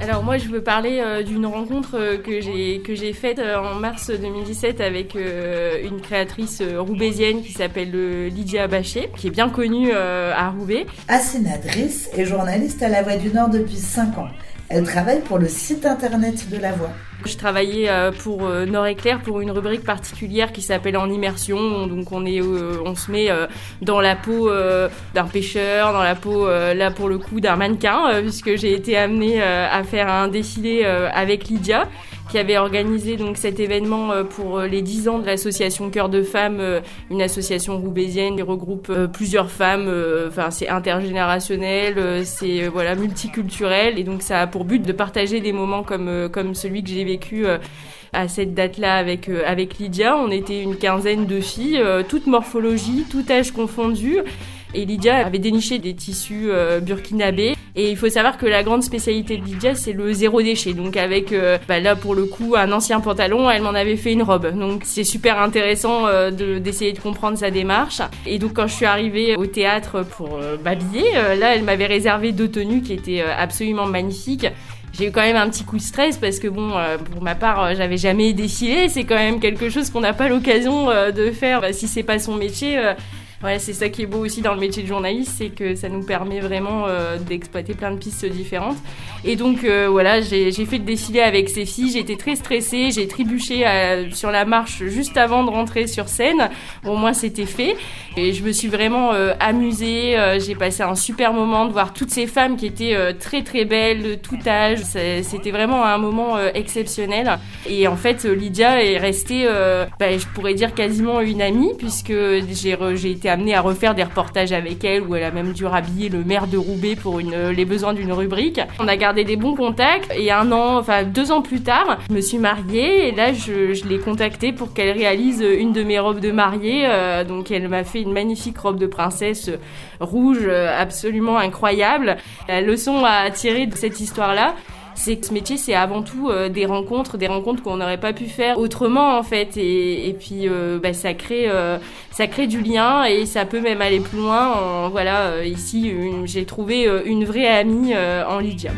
Alors moi je veux parler euh, d'une rencontre euh, que j'ai que j'ai faite euh, en mars 2017 avec une créatrice roubaisienne qui s'appelle Lydia Bachet, qui est bien connue à Roubaix. Assina Driss est journaliste à La Voix du Nord depuis 5 ans. Elle travaille pour le site internet de La Voix. Je travaillais euh, pour euh, Nord Éclair pour une rubrique particulière qui s'appelle En immersion. Donc on est, euh, on se met dans la peau d'un pêcheur, dans la peau là pour le coup d'un mannequin, puisque j'ai été amenée à faire un défilé avec Lydia qui avait organisé donc cet événement pour les 10 ans de l'association Cœur de Femmes, une association roubaisienne qui regroupe plusieurs femmes. Enfin, c'est intergénérationnel, c'est voilà multiculturel et donc ça a pour but de partager des moments comme comme celui que j'ai vécu euh, à cette date-là avec euh, avec Lydia. On était une quinzaine de filles, euh, toute morphologie, tout âge confondu. Et Lydia avait déniché des tissus burkinabés. Et il faut savoir que la grande spécialité de Lydia, c'est le zéro déchet. Donc avec, bah là pour le coup, un ancien pantalon, elle m'en avait fait une robe. Donc c'est super intéressant d'essayer de, comprendre sa démarche. Et donc quand je suis arrivée au théâtre pour m'habiller, là elle m'avait réservé deux tenues qui étaient absolument magnifiques. J'ai eu quand même un petit coup de stress parce que bon, euh, pour ma part, euh, j'avais jamais défilé. C'est quand même quelque chose qu'on n'a pas l'occasion euh, de faire bah, si c'est pas son métier. Ouais, c'est ça qui est beau aussi dans le métier de journaliste, c'est que ça nous permet vraiment euh, d'exploiter plein de pistes différentes. Et donc euh, voilà, j'ai fait le défilé avec ces filles, j'étais très stressée, j'ai trébuché euh, sur la marche juste avant de rentrer sur scène. Au moins c'était fait. Et je me suis vraiment amusée, j'ai passé un super moment de voir toutes ces femmes qui étaient très très belles, de tout âge. C'était vraiment un moment exceptionnel. Et en fait, Lydia est restée, bah, je pourrais dire quasiment une amie, puisque j'ai été amenée à refaire des reportages avec elle où elle a même dû rhabiller le maire de Roubaix pour euh, les besoins d'une rubrique. On a gardé des bons contacts et un an, enfin deux ans plus tard, je me suis mariée et là je, l'ai contactée pour qu'elle réalise une de mes robes de mariée. Euh, donc elle m'a fait une magnifique robe de princesse rouge absolument incroyable. La leçon à tirer de cette histoire-là, c'est que ce métier, c'est avant tout euh, des rencontres, des rencontres qu'on n'aurait pas pu faire autrement en fait. Et, puis euh, bah, ça crée, euh, ça crée du lien et ça peut même aller plus loin. voilà, ici, j'ai trouvé une vraie amie en Lydia.